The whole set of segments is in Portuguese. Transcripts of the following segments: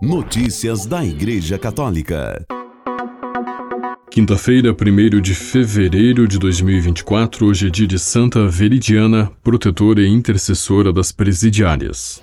Notícias da Igreja Católica. Quinta-feira, 1 de fevereiro de 2024, hoje é dia de Santa Veridiana, protetora e intercessora das presidiárias.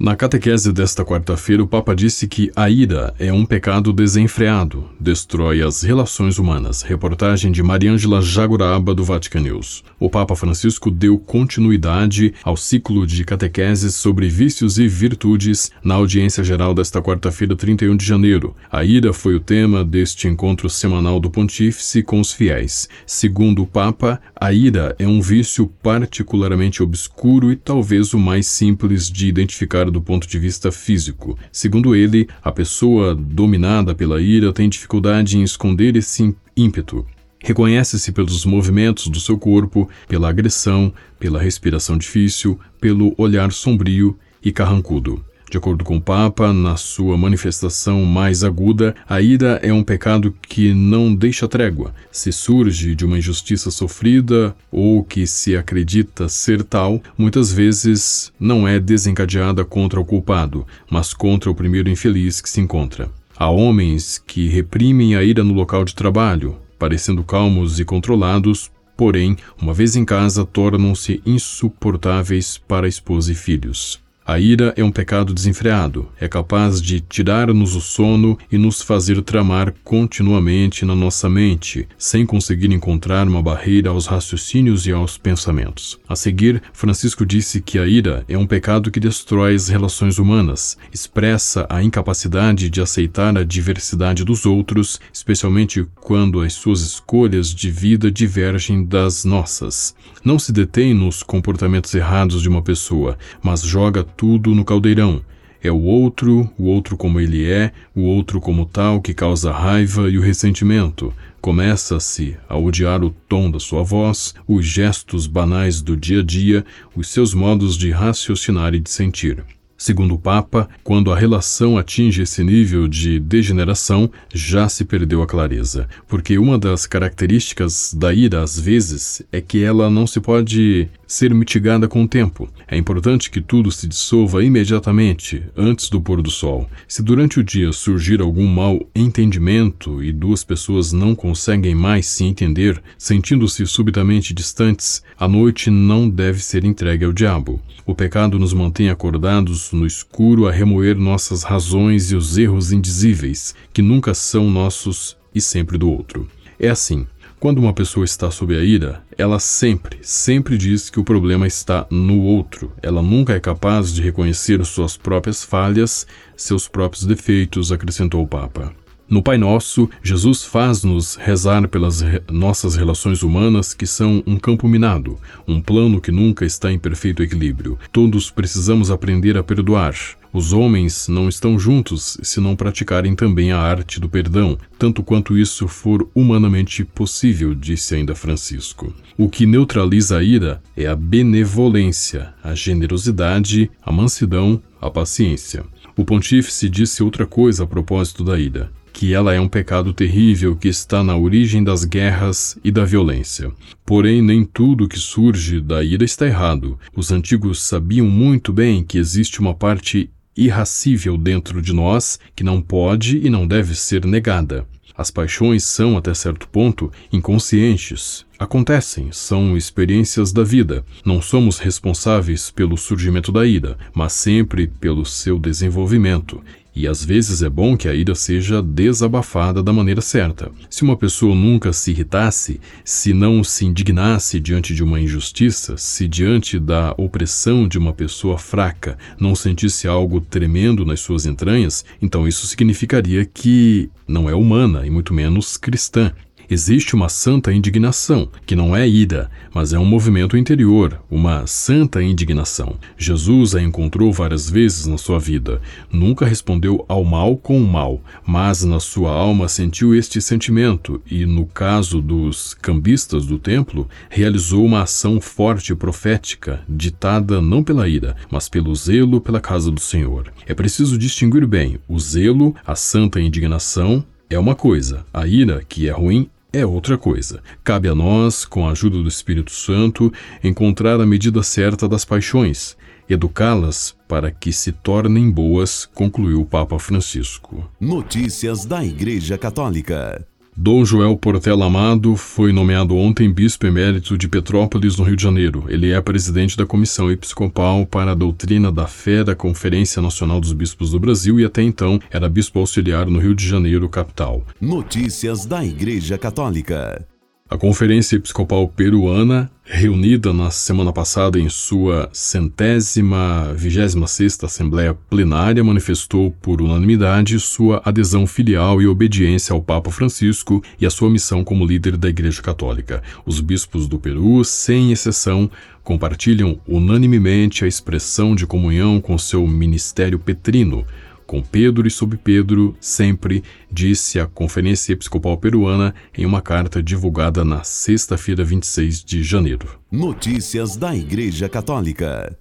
Na catequese desta quarta-feira, o Papa disse que a ira é um pecado desenfreado, destrói as relações humanas. Reportagem de Mariângela Jaguraba, do Vatican News. O Papa Francisco deu continuidade ao ciclo de catequeses sobre vícios e virtudes na audiência geral desta quarta-feira, 31 de janeiro. A ira foi o tema deste encontro semanal do Pontífice com os fiéis. Segundo o Papa, a ira é um vício particularmente obscuro e talvez o mais simples de identificar do ponto de vista físico. Segundo ele, a pessoa dominada pela ira tem dificuldade em esconder esse ímpeto. Reconhece-se pelos movimentos do seu corpo, pela agressão, pela respiração difícil, pelo olhar sombrio e carrancudo. De acordo com o Papa, na sua manifestação mais aguda, a ira é um pecado que não deixa trégua. Se surge de uma injustiça sofrida ou que se acredita ser tal, muitas vezes não é desencadeada contra o culpado, mas contra o primeiro infeliz que se encontra. Há homens que reprimem a ira no local de trabalho, parecendo calmos e controlados, porém, uma vez em casa, tornam-se insuportáveis para esposa e filhos. A ira é um pecado desenfreado, é capaz de tirar-nos o sono e nos fazer tramar continuamente na nossa mente, sem conseguir encontrar uma barreira aos raciocínios e aos pensamentos. A seguir, Francisco disse que a ira é um pecado que destrói as relações humanas, expressa a incapacidade de aceitar a diversidade dos outros, especialmente quando as suas escolhas de vida divergem das nossas. Não se detém nos comportamentos errados de uma pessoa, mas joga tudo no caldeirão. É o outro, o outro como ele é, o outro como tal que causa raiva e o ressentimento. Começa-se a odiar o tom da sua voz, os gestos banais do dia a dia, os seus modos de raciocinar e de sentir. Segundo o Papa, quando a relação atinge esse nível de degeneração, já se perdeu a clareza, porque uma das características da ira, às vezes, é que ela não se pode ser mitigada com o tempo. É importante que tudo se dissolva imediatamente, antes do pôr do sol. Se durante o dia surgir algum mau entendimento e duas pessoas não conseguem mais se entender, sentindo-se subitamente distantes, a noite não deve ser entregue ao diabo. O pecado nos mantém acordados no escuro a remoer nossas razões e os erros indizíveis, que nunca são nossos e sempre do outro. É assim. Quando uma pessoa está sob a ira, ela sempre, sempre diz que o problema está no outro. Ela nunca é capaz de reconhecer suas próprias falhas, seus próprios defeitos, acrescentou o Papa. No Pai Nosso, Jesus faz-nos rezar pelas re nossas relações humanas que são um campo minado, um plano que nunca está em perfeito equilíbrio. Todos precisamos aprender a perdoar. Os homens não estão juntos se não praticarem também a arte do perdão, tanto quanto isso for humanamente possível, disse ainda Francisco. O que neutraliza a ira é a benevolência, a generosidade, a mansidão, a paciência. O pontífice disse outra coisa a propósito da ira que ela é um pecado terrível que está na origem das guerras e da violência. Porém, nem tudo que surge da ira está errado. Os antigos sabiam muito bem que existe uma parte irracível dentro de nós que não pode e não deve ser negada. As paixões são, até certo ponto, inconscientes. Acontecem, são experiências da vida. Não somos responsáveis pelo surgimento da ira, mas sempre pelo seu desenvolvimento. E às vezes é bom que a ira seja desabafada da maneira certa. Se uma pessoa nunca se irritasse, se não se indignasse diante de uma injustiça, se diante da opressão de uma pessoa fraca não sentisse algo tremendo nas suas entranhas, então isso significaria que não é humana e muito menos cristã. Existe uma santa indignação, que não é ira, mas é um movimento interior, uma santa indignação. Jesus a encontrou várias vezes na sua vida. Nunca respondeu ao mal com o mal, mas na sua alma sentiu este sentimento e, no caso dos cambistas do templo, realizou uma ação forte e profética, ditada não pela ira, mas pelo zelo pela casa do Senhor. É preciso distinguir bem o zelo, a santa indignação, é uma coisa, a ira, que é ruim, é outra coisa. Cabe a nós, com a ajuda do Espírito Santo, encontrar a medida certa das paixões. educá-las para que se tornem boas, concluiu o Papa Francisco. Notícias da Igreja Católica. Dom Joel Portela Amado foi nomeado ontem bispo emérito de Petrópolis, no Rio de Janeiro. Ele é presidente da Comissão Episcopal para a Doutrina da Fé da Conferência Nacional dos Bispos do Brasil e até então era bispo auxiliar no Rio de Janeiro, capital. Notícias da Igreja Católica. A Conferência Episcopal Peruana, reunida na semana passada em sua centésima vigésima sexta Assembleia Plenária, manifestou por unanimidade sua adesão filial e obediência ao Papa Francisco e a sua missão como líder da Igreja Católica. Os bispos do Peru, sem exceção, compartilham unanimemente a expressão de comunhão com seu ministério petrino, com Pedro e sob Pedro, sempre, disse a Conferência Episcopal Peruana em uma carta divulgada na sexta-feira, 26 de janeiro. Notícias da Igreja Católica.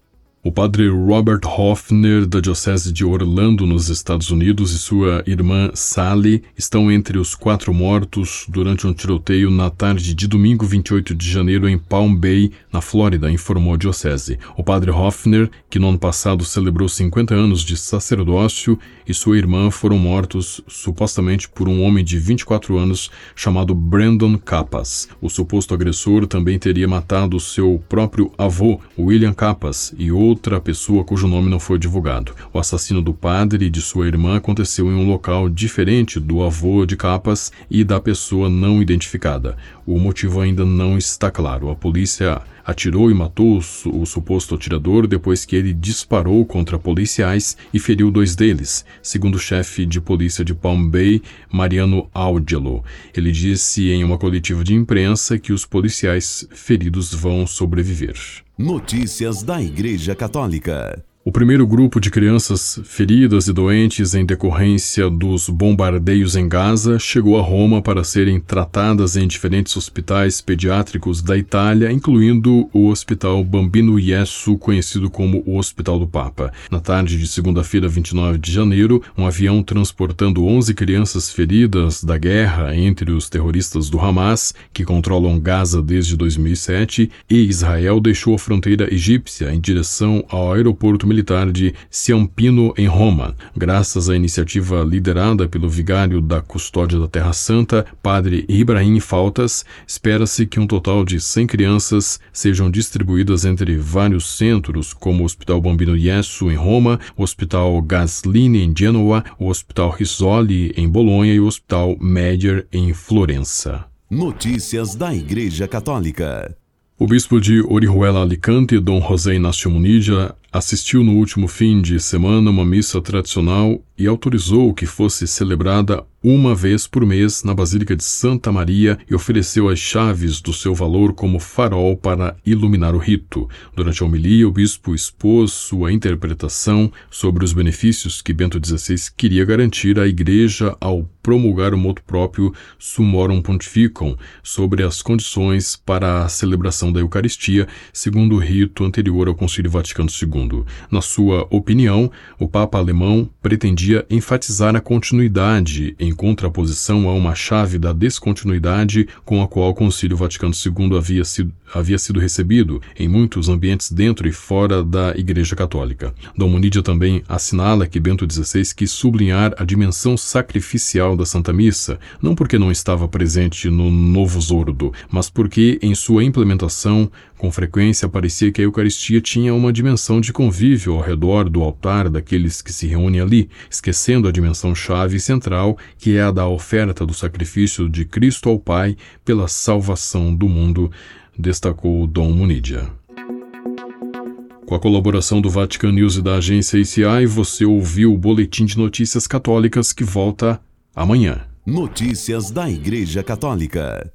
O padre Robert Hoffner, da Diocese de Orlando, nos Estados Unidos, e sua irmã Sally estão entre os quatro mortos durante um tiroteio na tarde de domingo 28 de janeiro em Palm Bay, na Flórida, informou a Diocese. O padre Hoffner, que no ano passado celebrou 50 anos de sacerdócio, e sua irmã foram mortos supostamente por um homem de 24 anos chamado Brandon Capas. O suposto agressor também teria matado seu próprio avô, William Capas, e outro outra pessoa cujo nome não foi divulgado. O assassino do padre e de sua irmã aconteceu em um local diferente do avô de Capas e da pessoa não identificada. O motivo ainda não está claro. A polícia atirou e matou o, suposto atirador depois que ele disparou contra policiais e feriu dois deles, segundo o chefe de polícia de Palm Bay, Mariano Audelo. Ele disse em uma coletiva de imprensa que os policiais feridos vão sobreviver. Notícias da Igreja Católica. O primeiro grupo de crianças feridas e doentes em decorrência dos bombardeios em Gaza chegou a Roma para serem tratadas em diferentes hospitais pediátricos da Itália, incluindo o Hospital Bambino Iesu, conhecido como o Hospital do Papa. Na tarde de segunda-feira, 29 de janeiro, um avião transportando 11 crianças feridas da guerra entre os terroristas do Hamas, que controlam Gaza desde 2007, e Israel deixou a fronteira egípcia em direção ao aeroporto militar militar de Ciampino, em Roma. Graças à iniciativa liderada pelo vigário da Custódia da Terra Santa, padre Ibrahim Faltas, espera-se que um total de 100 crianças sejam distribuídas entre vários centros, como o Hospital Bambino Iesu, em Roma, o Hospital Gaslini, em Genoa, o Hospital Risoli, em Bolonha e o Hospital Medier, em Florença. Notícias da Igreja Católica. O bispo de Orihuela Alicante, Dom José Inácio Munidia, assistiu no último fim de semana uma missa tradicional e autorizou que fosse celebrada uma vez por mês na Basílica de Santa Maria e ofereceu as chaves do seu valor como farol para iluminar o rito. Durante a homilia, o bispo expôs sua interpretação sobre os benefícios que Bento XVI queria garantir à Igreja ao promulgar o moto próprio Sumorum Pontificum sobre as condições para a celebração da Eucaristia, segundo o rito anterior ao Concílio Vaticano II. Na sua opinião, o Papa alemão pretendia enfatizar a continuidade em contraposição a uma chave da descontinuidade com a qual o Concílio Vaticano II havia sido, havia sido recebido em muitos ambientes dentro e fora da Igreja Católica. Dom Munidia também assinala que Bento XVI quis sublinhar a dimensão sacrificial da Santa Missa, não porque não estava presente no Novo Zordo, mas porque, em sua implementação, com frequência parecia que a Eucaristia tinha uma dimensão de convívio ao redor do altar daqueles que se reúnem ali, esquecendo a dimensão chave central, que é a da oferta do sacrifício de Cristo ao Pai pela salvação do mundo, destacou Dom Munidia. Com a colaboração do Vatican News e da agência ICI, você ouviu o Boletim de Notícias Católicas que volta amanhã. Notícias da Igreja Católica.